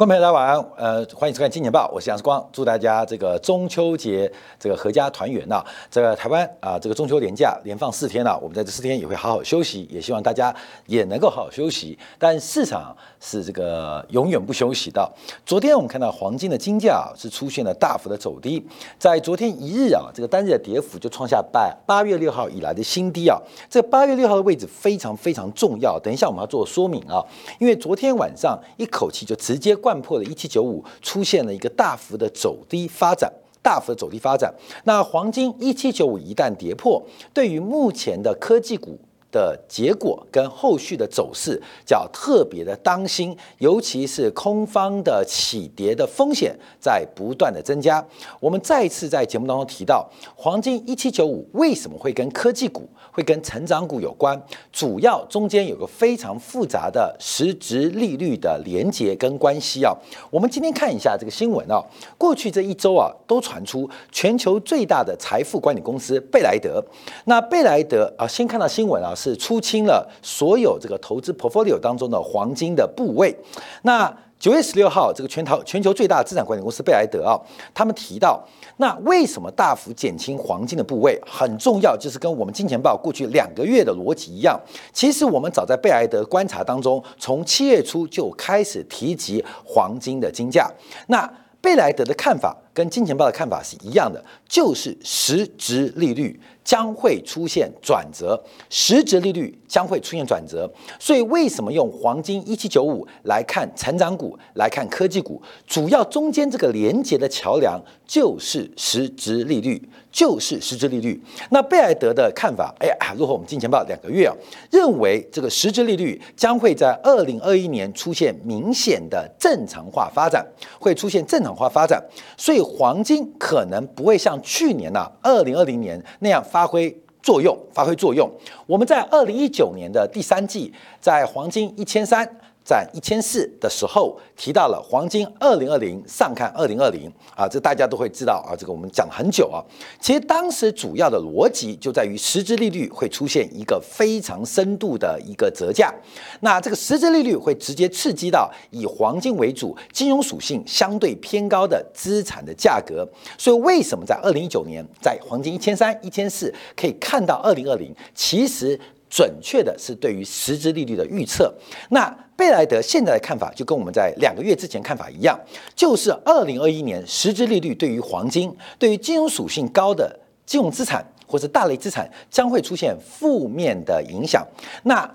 观众朋友大家晚安，呃，欢迎收看《金钱报》，我是杨世光，祝大家这个中秋节这个阖家团圆呐。这个台湾啊，这个中秋连假连放四天了，我们在这四天也会好好休息，也希望大家也能够好好休息。但市场是这个永远不休息的。昨天我们看到黄金的金价啊是出现了大幅的走低，在昨天一日啊，这个单日的跌幅就创下八八月六号以来的新低啊。这八月六号的位置非常非常重要，等一下我们要做说明啊，因为昨天晚上一口气就直接灌。贯破了一七九五，出现了一个大幅的走低发展，大幅的走低发展。那黄金一七九五一旦跌破，对于目前的科技股。的结果跟后续的走势，叫特别的当心，尤其是空方的起跌的风险在不断的增加。我们再一次在节目当中提到，黄金一七九五为什么会跟科技股、会跟成长股有关？主要中间有个非常复杂的实质利率的连结跟关系啊。我们今天看一下这个新闻啊，过去这一周啊，都传出全球最大的财富管理公司贝莱德，那贝莱德啊，先看到新闻啊。是出清了所有这个投资 portfolio 当中的黄金的部位。那九月十六号，这个全球全球最大的资产管理公司贝莱德啊，他们提到，那为什么大幅减轻黄金的部位？很重要，就是跟我们金钱豹过去两个月的逻辑一样。其实我们早在贝莱德观察当中，从七月初就开始提及黄金的金价。那贝莱德的看法跟金钱豹的看法是一样的，就是实质利率。将会出现转折，实质利率将会出现转折，所以为什么用黄金一七九五来看成长股，来看科技股？主要中间这个连接的桥梁就是实质利率，就是实质利率。那贝莱德的看法，哎呀，落后我们金钱豹两个月啊，认为这个实质利率将会在二零二一年出现明显的正常化发展，会出现正常化发展，所以黄金可能不会像去年呐，二零二零年那样发。发挥作用，发挥作用。我们在二零一九年的第三季，在黄金一千三。在一千四的时候提到了黄金二零二零上看二零二零啊，这大家都会知道啊，这个我们讲很久啊。其实当时主要的逻辑就在于实质利率会出现一个非常深度的一个折价，那这个实质利率会直接刺激到以黄金为主、金融属性相对偏高的资产的价格。所以为什么在二零一九年在黄金一千三、一千四可以看到二零二零，其实。准确的是对于实质利率的预测。那贝莱德现在的看法就跟我们在两个月之前看法一样，就是二零二一年实质利率对于黄金、对于金融属性高的金融资产或者大类资产将会出现负面的影响。那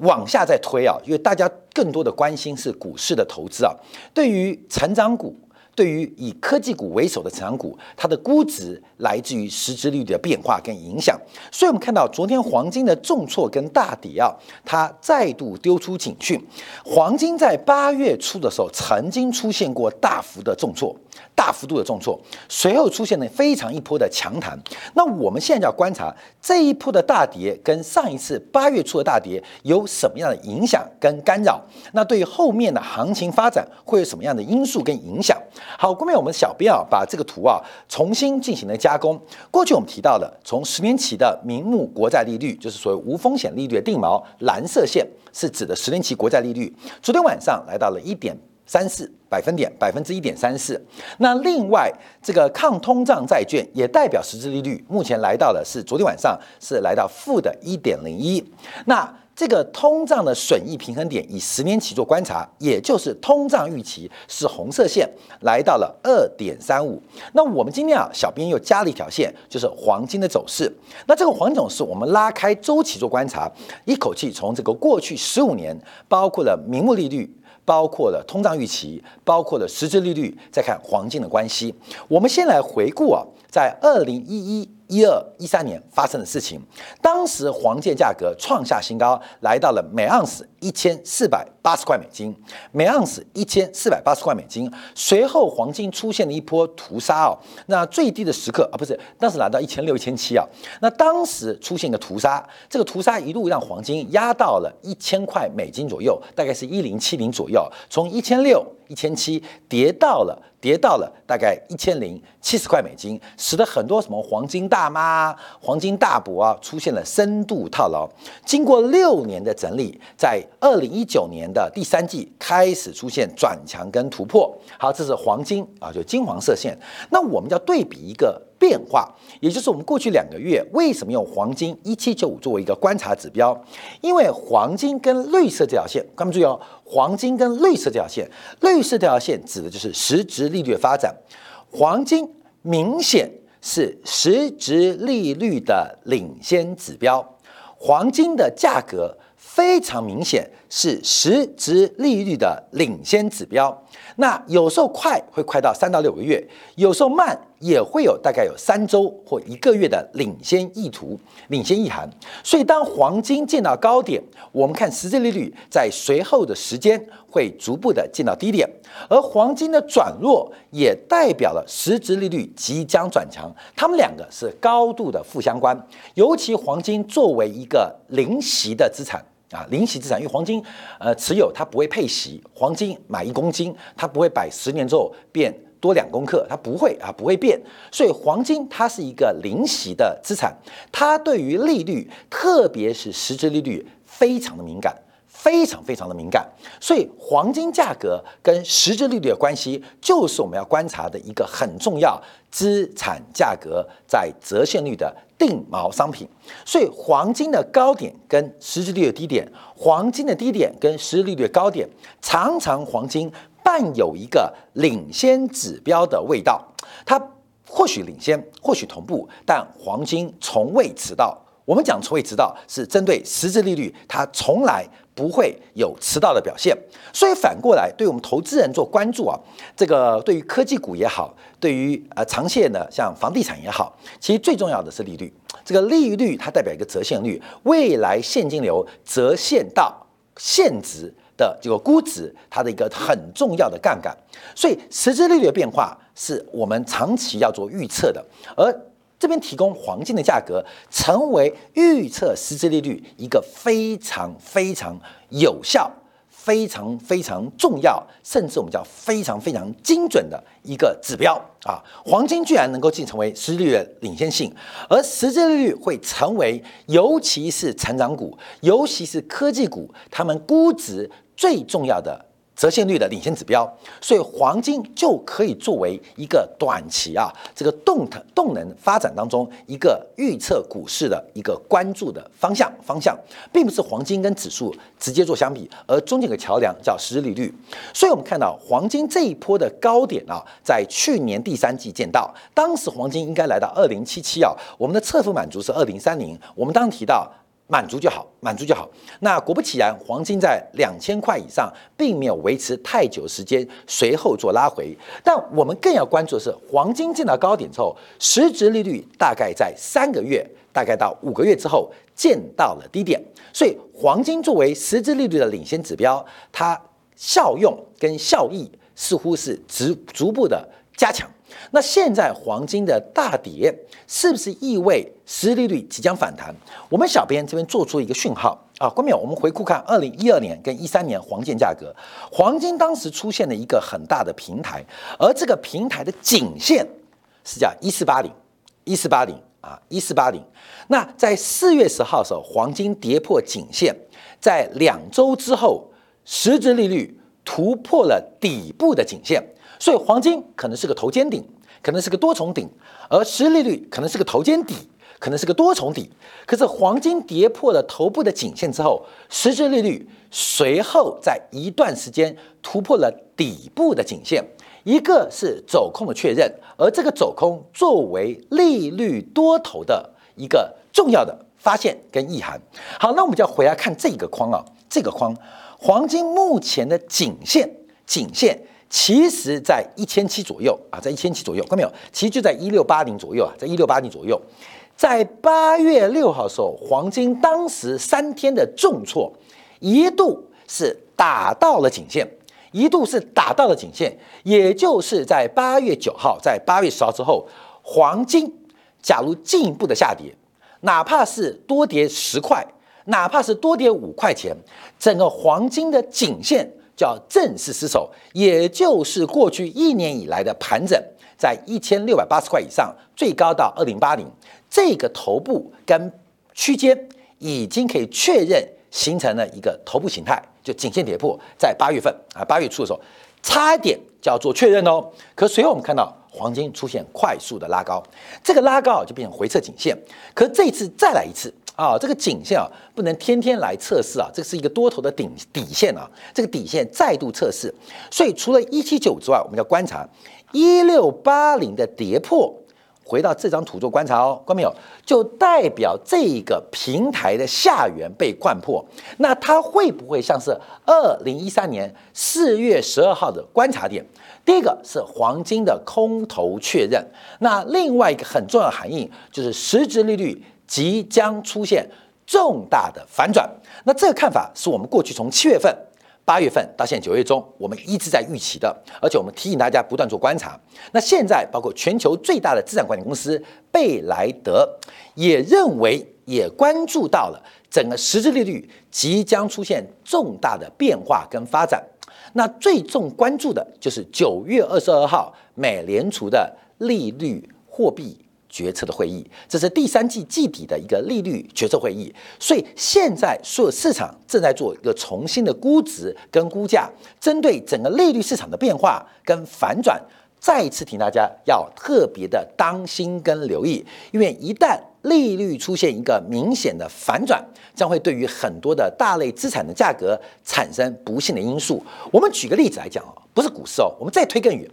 往下再推啊，因为大家更多的关心是股市的投资啊，对于成长股。对于以科技股为首的成长股，它的估值来自于实质利率的变化跟影响，所以我们看到昨天黄金的重挫跟大跌啊，它再度丢出警讯。黄金在八月初的时候曾经出现过大幅的重挫。大幅度的重挫，随后出现了非常一波的强弹。那我们现在要观察这一波的大跌跟上一次八月初的大跌有什么样的影响跟干扰？那对于后面的行情发展会有什么样的因素跟影响？好，后面我们小编啊把这个图啊重新进行了加工。过去我们提到的，从十年期的名目国债利率，就是所谓无风险利率的定锚，蓝色线是指的十年期国债利率，昨天晚上来到了一点。三四百分点，百分之一点三四。那另外，这个抗通胀债券也代表实质利率，目前来到的是昨天晚上是来到负的一点零一。那这个通胀的损益平衡点以十年期做观察，也就是通胀预期是红色线，来到了二点三五。那我们今天啊，小编又加了一条线，就是黄金的走势。那这个黄金走势，我们拉开周期做观察，一口气从这个过去十五年，包括了名目利率。包括了通胀预期，包括了实质利率，再看黄金的关系。我们先来回顾啊，在二零一一。一二一三年发生的事情，当时黄金价格创下新高，来到了每盎司一千四百八十块美金，每盎司一千四百八十块美金。随后黄金出现了一波屠杀哦，那最低的时刻啊，不是当时来到一千六一千七啊，那当时出现一个屠杀，这个屠杀一路让黄金压到了一千块美金左右，大概是一零七零左右，从一千六一千七跌到了跌到了大概一千零七十块美金，使得很多什么黄金大妈、黄金大伯啊出现了深度套牢。经过六年的整理，在二零一九年的第三季开始出现转强跟突破。好，这是黄金啊，就金黄色线。那我们要对比一个变化，也就是我们过去两个月为什么用黄金一七九五作为一个观察指标？因为黄金跟绿色这条线，各位注意哦，黄金跟绿色这条线，绿色这条线指的就是实质。利率发展，黄金明显是实质利率的领先指标，黄金的价格非常明显是实质利率的领先指标。那有时候快会快到三到六个月，有时候慢也会有大概有三周或一个月的领先意图、领先意涵。所以当黄金见到高点，我们看实质利率在随后的时间会逐步的见到低点，而黄金的转弱也代表了实质利率即将转强，它们两个是高度的负相关。尤其黄金作为一个零息的资产。啊，零息资产，因为黄金，呃，持有它不会配息，黄金买一公斤，它不会摆十年之后变多两公克，它不会啊，不会变，所以黄金它是一个零息的资产，它对于利率，特别是实质利率，非常的敏感。非常非常的敏感，所以黄金价格跟实质利率的关系，就是我们要观察的一个很重要资产价格在折现率的定锚商品。所以黄金的高点跟实质利率低点，黄金的低点跟实质利率高点，常常黄金伴有一个领先指标的味道，它或许领先，或许同步，但黄金从未迟到。我们讲从未迟到，是针对实质利率，它从来。不会有迟到的表现，所以反过来对我们投资人做关注啊，这个对于科技股也好，对于呃长线的像房地产也好，其实最重要的是利率。这个利率它代表一个折现率，未来现金流折现到现值的这个估值，它的一个很重要的杠杆。所以实质利率的变化是我们长期要做预测的，而。这边提供黄金的价格，成为预测实质利率一个非常非常有效、非常非常重要，甚至我们叫非常非常精准的一个指标啊！黄金居然能够进成为实质利率的领先性，而实质利率会成为，尤其是成长股，尤其是科技股，他们估值最重要的。折现率的领先指标，所以黄金就可以作为一个短期啊这个动动能发展当中一个预测股市的一个关注的方向方向，并不是黄金跟指数直接做相比，而中间有个桥梁叫实质利率。所以我们看到黄金这一波的高点啊，在去年第三季见到，当时黄金应该来到二零七七啊，我们的测幅满足是二零三零，我们当时提到。满足就好，满足就好。那果不其然，黄金在两千块以上，并没有维持太久时间，随后做拉回。但我们更要关注的是，黄金见到高点之后，实质利率大概在三个月，大概到五个月之后见到了低点。所以，黄金作为实质利率的领先指标，它效用跟效益似乎是逐逐步的加强。那现在黄金的大跌，是不是意味实利率即将反弹？我们小编这边做出一个讯号啊，关淼，我们回顾看二零一二年跟一三年黄金价格，黄金当时出现了一个很大的平台，而这个平台的颈线是叫一四八零，一四八零啊，一四八零。那在四月十号的时候，黄金跌破颈线，在两周之后，实质利率突破了底部的颈线。所以黄金可能是个头肩顶，可能是个多重顶，而实际利率可能是个头肩底，可能是个多重底。可是黄金跌破了头部的颈线之后，实质利率随后在一段时间突破了底部的颈线，一个是走空的确认，而这个走空作为利率多头的一个重要的发现跟意涵。好，那我们就要回来看这个框啊，这个框，黄金目前的颈线，颈线。其实，在一千七左右啊，在一千七左右，看到没有？其实就在一六八零左右啊，在一六八零左右。在八月六号的时候，黄金当时三天的重挫，一度是打到了颈线，一度是打到了颈线。也就是在八月九号，在八月十号之后，黄金假如进一步的下跌，哪怕是多跌十块，哪怕是多跌五块钱，整个黄金的颈线。叫正式失守，也就是过去一年以来的盘整，在一千六百八十块以上，最高到二零八零，这个头部跟区间已经可以确认形成了一个头部形态，就颈线跌破，在八月份啊八月初的时候，差一点叫做确认哦。可随后我们看到黄金出现快速的拉高，这个拉高就变成回撤颈线，可这次再来一次。啊，这个颈线啊，不能天天来测试啊，这是一个多头的顶底线啊，这个底线再度测试，所以除了一七九之外，我们要观察一六八零的跌破，回到这张图做观察哦，观没有？就代表这个平台的下缘被灌破，那它会不会像是二零一三年四月十二号的观察点？第一个是黄金的空头确认，那另外一个很重要的含义就是实质利率。即将出现重大的反转，那这个看法是我们过去从七月份、八月份到现在九月中，我们一直在预期的，而且我们提醒大家不断做观察。那现在包括全球最大的资产管理公司贝莱德也认为，也关注到了整个实质利率即将出现重大的变化跟发展。那最重关注的就是九月二十二号美联储的利率货币。决策的会议，这是第三季季底的一个利率决策会议，所以现在所有市场正在做一个重新的估值跟估价，针对整个利率市场的变化跟反转，再一次提醒大家要特别的当心跟留意，因为一旦利率出现一个明显的反转，将会对于很多的大类资产的价格产生不幸的因素。我们举个例子来讲哦，不是股市哦，我们再推更远，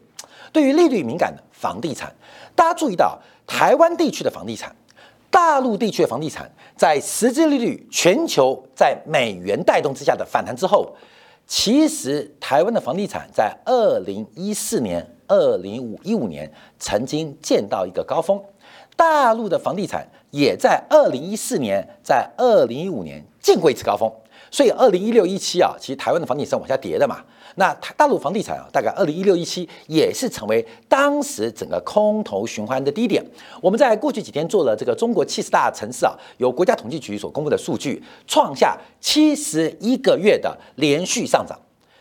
对于利率敏感的房地产，大家注意到。台湾地区的房地产，大陆地区的房地产，在实质利率全球在美元带动之下的反弹之后，其实台湾的房地产在二零一四年、二零五一五年曾经见到一个高峰，大陆的房地产也在二零一四年、在二零一五年见过一次高峰，所以二零一六一七啊，其实台湾的房地产往下跌的嘛。那大陆房地产啊，大概二零一六一七也是成为当时整个空头循环的低点。我们在过去几天做了这个中国七十大城市啊，由国家统计局所公布的数据，创下七十一个月的连续上涨，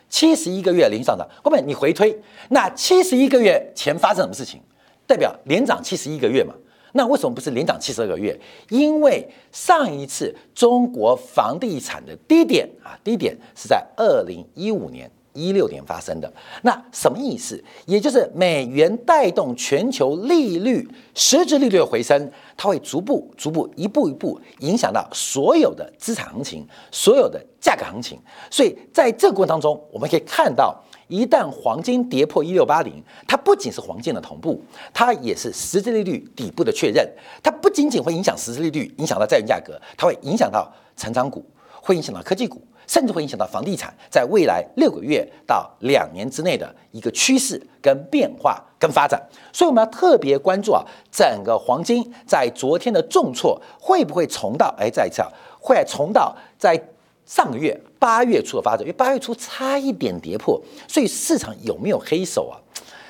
七十一个月连续上涨。后面你回推，那七十一个月前发生什么事情？代表连涨七十一个月嘛？那为什么不是连涨七十二个月？因为上一次中国房地产的低点啊，低点是在二零一五年。一六年发生的那什么意思？也就是美元带动全球利率实质利率的回升，它会逐步、逐步、一步一步影响到所有的资产行情、所有的价格行情。所以在这个过程当中，我们可以看到，一旦黄金跌破一六八零，它不仅是黄金的同步，它也是实质利率底部的确认。它不仅仅会影响实质利率，影响到债券价格，它会影响到成长股，会影响到科技股。甚至会影响到房地产在未来六个月到两年之内的一个趋势跟变化跟发展，所以我们要特别关注啊，整个黄金在昨天的重挫会不会重到？哎，再一次啊，会重到在上个月八月初的发展，因为八月初差一点跌破，所以市场有没有黑手啊？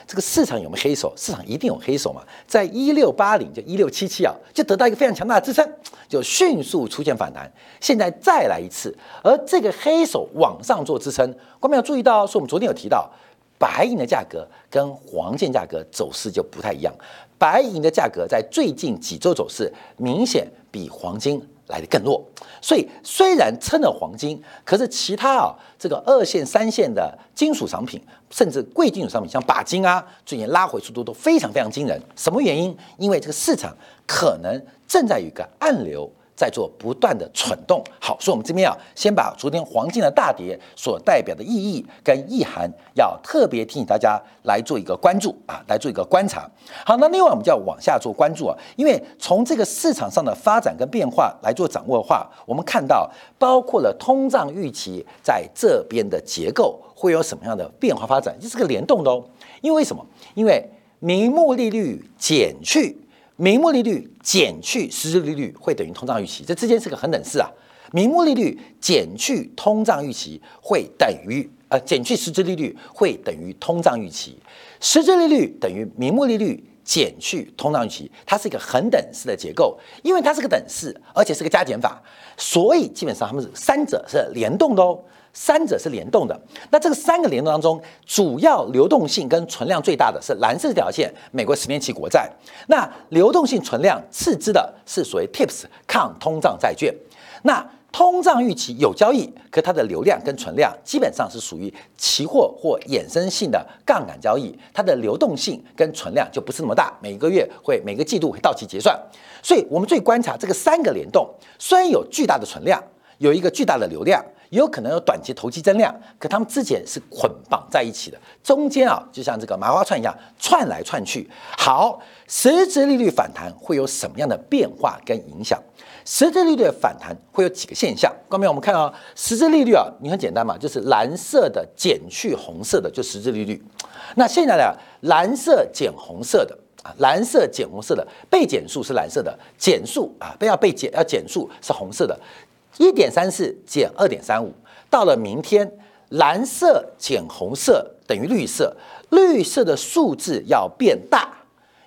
这个市场有没有黑手？市场一定有黑手嘛？在一六八零就一六七七啊，就得到一个非常强大的支撑，就迅速出现反弹。现在再来一次，而这个黑手往上做支撑，观众要注意到，是我们昨天有提到，白银的价格跟黄金价格走势就不太一样。白银的价格在最近几周走势明显比黄金。来的更弱，所以虽然称了黄金，可是其他啊这个二线、三线的金属商品，甚至贵金属商品，像钯金啊，最近拉回速度都非常非常惊人。什么原因？因为这个市场可能正在有一个暗流。在做不断的蠢动，好，所以我们这边啊，先把昨天黄金的大跌所代表的意义跟意涵，要特别提醒大家来做一个关注啊，来做一个观察。好，那另外我们就要往下做关注啊，因为从这个市场上的发展跟变化来做掌握的话，我们看到包括了通胀预期在这边的结构会有什么样的变化发展，这是个联动的哦。因为什么？因为名目利率减去。名目利率减去实质利率会等于通胀预期，这之间是个恒等式啊。名目利率减去通胀预期会等于呃减去实质利率会等于通胀预期，实质利率等于名目利率减去通胀预期，它是一个恒等式的结构，因为它是个等式，而且是个加减法，所以基本上它们是三者是联动的哦。三者是联动的，那这个三个联动当中，主要流动性跟存量最大的是蓝色这条线，美国十年期国债。那流动性存量次之的是所谓 TIPS 抗通胀债券。那通胀预期有交易，可它的流量跟存量基本上是属于期货或衍生性的杠杆交易，它的流动性跟存量就不是那么大，每个月会每个季度会到期结算。所以我们最观察这个三个联动，虽然有巨大的存量，有一个巨大的流量。有可能有短期投机增量，可他们之前是捆绑在一起的，中间啊就像这个麻花串一样串来串去。好，实质利率反弹会有什么样的变化跟影响？实质利率的反弹会有几个现象。刚才我们看啊，实质利率啊，你很简单嘛，就是蓝色的减去红色的就实质利率。那现在呢，蓝色减红色的啊，蓝色减红色的被减数是蓝色的，减数啊被要被减要减数是红色的。一点三四减二点三五，到了明天，蓝色减红色等于绿色，绿色的数字要变大，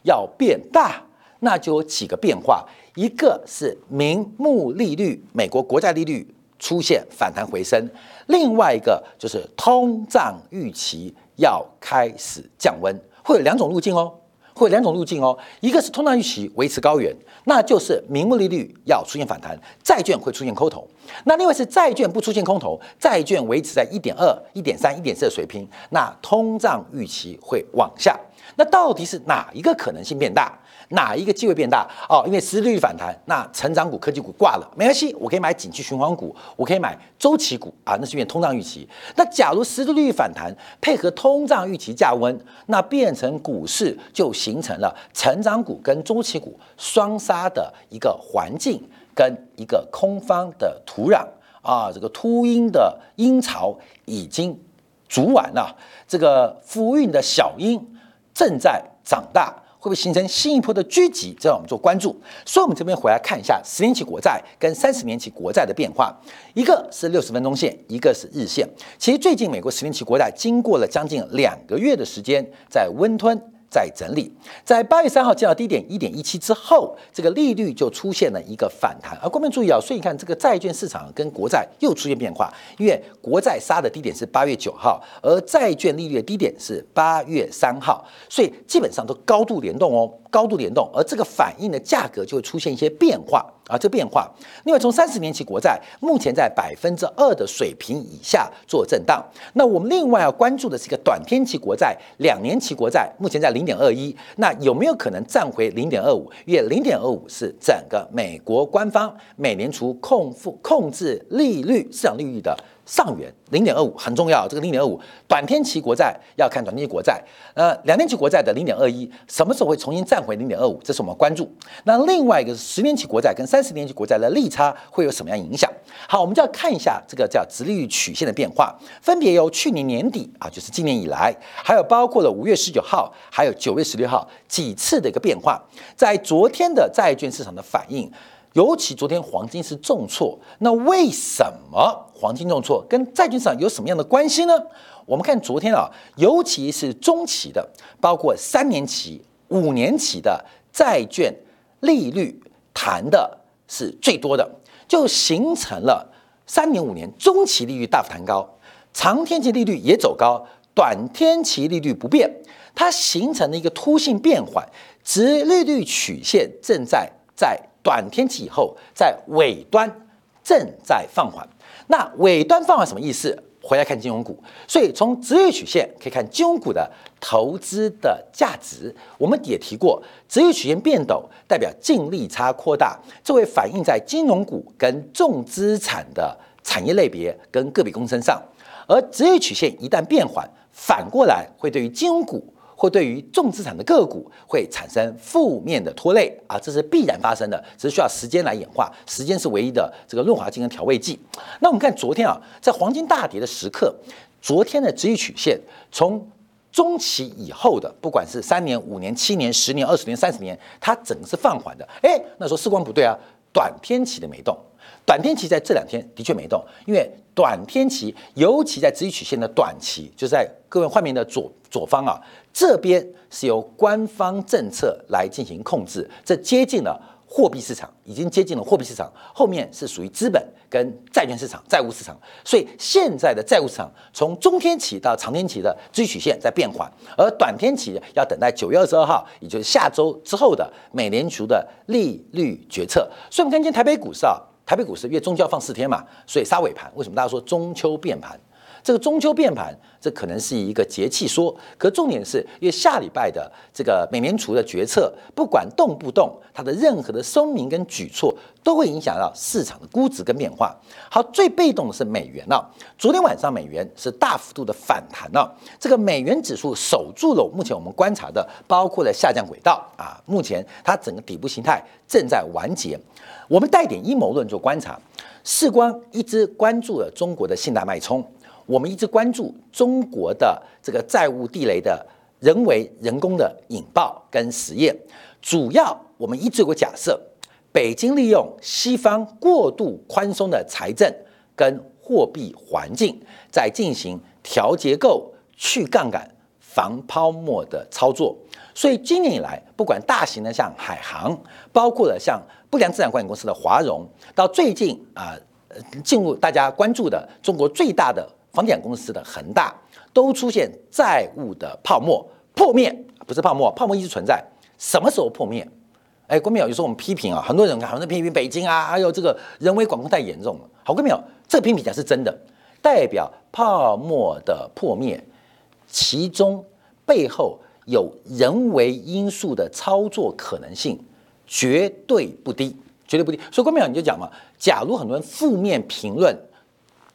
要变大，那就有几个变化，一个是名目利率，美国国债利率出现反弹回升，另外一个就是通胀预期要开始降温，会有两种路径哦。会两种路径哦，一个是通胀预期维持高原，那就是名目利率要出现反弹，债券会出现空头；那另外是债券不出现空头，债券维持在一点二、一点三、一点四的水平，那通胀预期会往下。那到底是哪一个可能性变大？哪一个机会变大？哦，因为实利率反弹，那成长股、科技股挂了，没关系，我可以买景气循环股，我可以买周期股啊，那是因为通胀预期。那假如实利率反弹配合通胀预期降温，那变成股市就形成了成长股跟周期股双杀的一个环境跟一个空方的土壤啊，这个秃鹰的鹰巢已经煮完了，这个孵运的小鹰正在长大。会不会形成新一波的聚集？这让我们做关注。所以，我们这边回来看一下十年期国债跟三十年期国债的变化。一个是六十分钟线，一个是日线。其实最近美国十年期国债经过了将近两个月的时间在温吞。在整理，在八月三号见到低点一点一七之后，这个利率就出现了一个反弹。而观众注意啊，所以你看这个债券市场跟国债又出现变化，因为国债杀的低点是八月九号，而债券利率的低点是八月三号，所以基本上都高度联动哦，高度联动。而这个反应的价格就会出现一些变化啊，这变化。另外，从三十年期国债目前在百分之二的水平以下做震荡。那我们另外要关注的是一个短天期国债、两年期国债，目前在。零点二一，那有没有可能站回零点二五？因为零点二五是整个美国官方美联储控负控制利率市场利率的。上缘零点二五很重要，这个零点二五短天期国债要看短天期国债，呃，两年期国债的零点二一什么时候会重新站回零点二五？这是我们关注。那另外一个是十年期国债跟三十年期国债的利差会有什么样影响？好，我们就要看一下这个叫直利率曲线的变化，分别由去年年底啊，就是今年以来，还有包括了五月十九号，还有九月十六号几次的一个变化，在昨天的债券市场的反应。尤其昨天黄金是重挫，那为什么黄金重挫跟债券市场有什么样的关系呢？我们看昨天啊，尤其是中期的，包括三年期、五年期的债券利率谈的是最多的，就形成了三年、五年中期利率大幅弹高，长天期利率也走高，短天期利率不变，它形成了一个突性变缓，值利率曲线正在在。短天期以后，在尾端正在放缓。那尾端放缓什么意思？回来看金融股。所以从职业曲线可以看金融股的投资的价值。我们也提过，职业曲线变陡代表净利差扩大，这会反映在金融股跟重资产的产业类别跟个别公司上。而职业曲线一旦变缓，反过来会对于金融股。或对于重资产的个股会产生负面的拖累啊，这是必然发生的，只是需要时间来演化，时间是唯一的这个润滑剂跟调味剂。那我们看昨天啊，在黄金大跌的时刻，昨天的直率曲线从中期以后的，不管是三年、五年、七年、十年、二十年、三十年，它整个是放缓的。哎，那说时光不对啊，短天期的没动，短天期在这两天的确没动，因为短天期，尤其在直率曲线的短期，就在各位画面的左左方啊，这边是由官方政策来进行控制，这接近了货币市场，已经接近了货币市场，后面是属于资本跟债券市场、债务市场，所以现在的债务市场从中天期到长天期的直率曲线在变缓，而短天期要等待九月二十二号，也就是下周之后的美联储的利率决策。所以，我们看今天台北股市啊。台北股市因为中秋要放四天嘛，所以杀尾盘。为什么大家说中秋变盘？这个中秋变盘，这可能是一个节气说。可重点是因为下礼拜的这个美联储的决策，不管动不动，它的任何的声明跟举措，都会影响到市场的估值跟变化。好，最被动的是美元了。昨天晚上美元是大幅度的反弹了，这个美元指数守住了目前我们观察的，包括了下降轨道啊。目前它整个底部形态正在完结。我们带点阴谋论做观察，世光一直关注了中国的信贷脉冲，我们一直关注中国的这个债务地雷的人为人工的引爆跟实验。主要我们一直有个假设，北京利用西方过度宽松的财政跟货币环境，在进行调结构、去杠杆、防泡沫的操作。所以今年以来，不管大型的像海航，包括了像不良资产管理公司的华融，到最近啊，进入大家关注的中国最大的房地产公司的恒大，都出现债务的泡沫破灭，不是泡沫，泡沫一直存在。什么时候破灭？哎，郭淼，有时候我们批评啊，很多人好像批评北京啊，还有这个人为管控太严重了。好，郭淼，这个批评讲是真的，代表泡沫的破灭，其中背后。有人为因素的操作可能性绝对不低，绝对不低。所以关淼你就讲嘛，假如很多人负面评论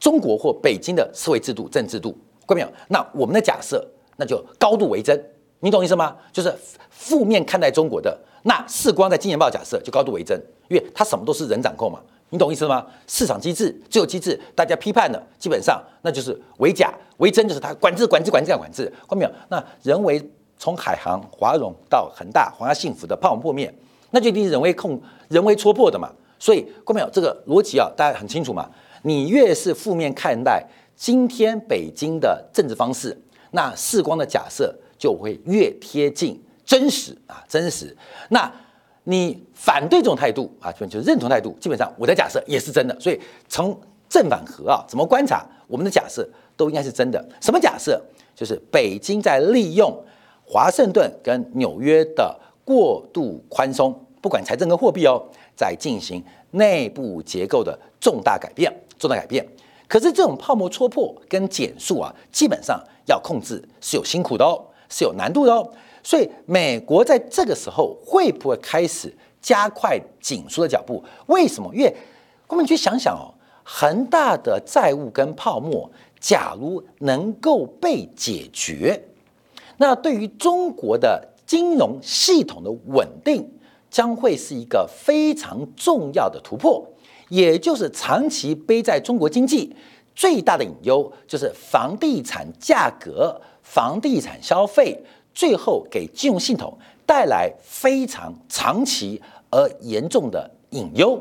中国或北京的社会制度、政治制度，关淼，那我们的假设那就高度为真，你懂意思吗？就是负面看待中国的，那世光在金钱报假设就高度为真，因为它什么都是人掌控嘛，你懂意思吗？市场机制、自由机制，大家批判的基本上那就是为假为真，就是它管制、管制、管制、要管制。关淼，那人为。从海航、华融到恒大、华夏幸福的泡沫破灭，那就一定是人为控、人为戳破的嘛。所以，各位朋友，这个逻辑啊，大家很清楚嘛。你越是负面看待今天北京的政治方式，那世光的假设就会越贴近真实啊，真实。那你反对这种态度啊，就就认同态度，基本上我的假设也是真的。所以，从正反合啊，怎么观察我们的假设都应该是真的。什么假设？就是北京在利用。华盛顿跟纽约的过度宽松，不管财政跟货币哦，在进行内部结构的重大改变，重大改变。可是这种泡沫戳破跟减速啊，基本上要控制是有辛苦的哦，是有难度的哦。所以美国在这个时候会不会开始加快紧缩的脚步？为什么？因为我们去想想哦，恒大的债务跟泡沫，假如能够被解决。那对于中国的金融系统的稳定，将会是一个非常重要的突破。也就是长期背在中国经济最大的隐忧，就是房地产价格、房地产消费，最后给金融系统带来非常长期而严重的隐忧。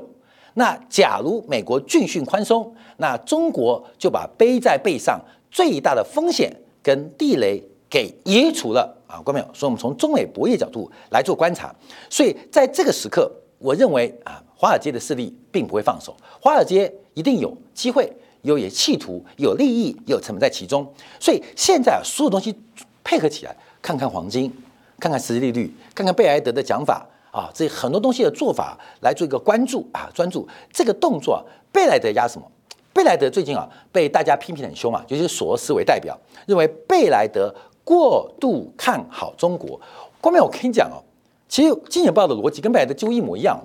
那假如美国继续宽松，那中国就把背在背上最大的风险跟地雷。给移除了啊，观众朋友，所以我们从中美博弈角度来做观察，所以在这个时刻，我认为啊，华尔街的势力并不会放手，华尔街一定有机会，有也企图，有利益，有成本在其中，所以现在，所有东西配合起来，看看黄金，看看实际利率，看看贝莱德的讲法啊，这很多东西的做法来做一个关注啊，专注这个动作，贝莱德压什么？贝莱德最近啊，被大家批评很凶啊，尤其是索罗斯为代表，认为贝莱德。过度看好中国，光明，我跟你讲哦，其实金钱报的逻辑跟贝莱德几乎一模一样。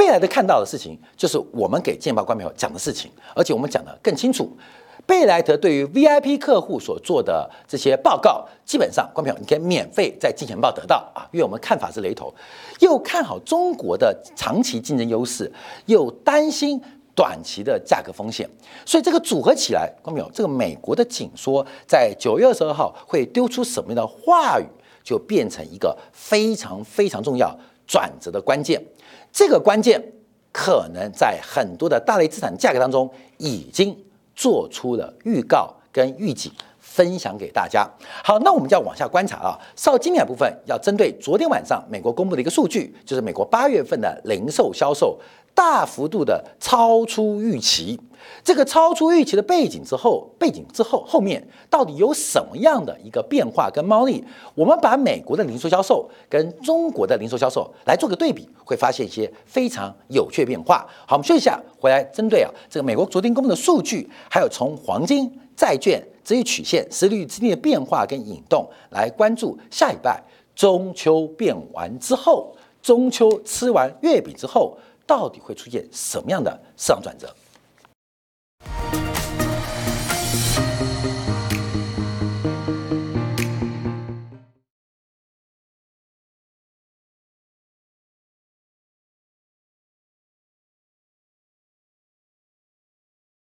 贝莱德看到的事情，就是我们给金钱报官票讲的事情，而且我们讲的更清楚。贝莱德对于 VIP 客户所做的这些报告，基本上官票你可以免费在金钱报得到啊，因为我们看法是雷同，又看好中国的长期竞争优势，又担心。短期的价格风险，所以这个组合起来，看到没有？这个美国的紧缩在九月二十二号会丢出什么样的话语，就变成一个非常非常重要转折的关键。这个关键可能在很多的大类资产价格当中已经做出了预告跟预警，分享给大家。好，那我们就要往下观察啊。稍经典部分要针对昨天晚上美国公布的一个数据，就是美国八月份的零售销售大幅度的超出预期。这个超出预期的背景之后，背景之后后面到底有什么样的一个变化跟猫腻？我们把美国的零售销售跟中国的零售销售来做个对比，会发现一些非常有趣的变化。好，我们休息一下，回来针对啊这个美国昨天公布的数据，还有从黄金、债券这一曲线、实率之间的变化跟引动，来关注下礼拜中秋变完之后，中秋吃完月饼之后，到底会出现什么样的市场转折？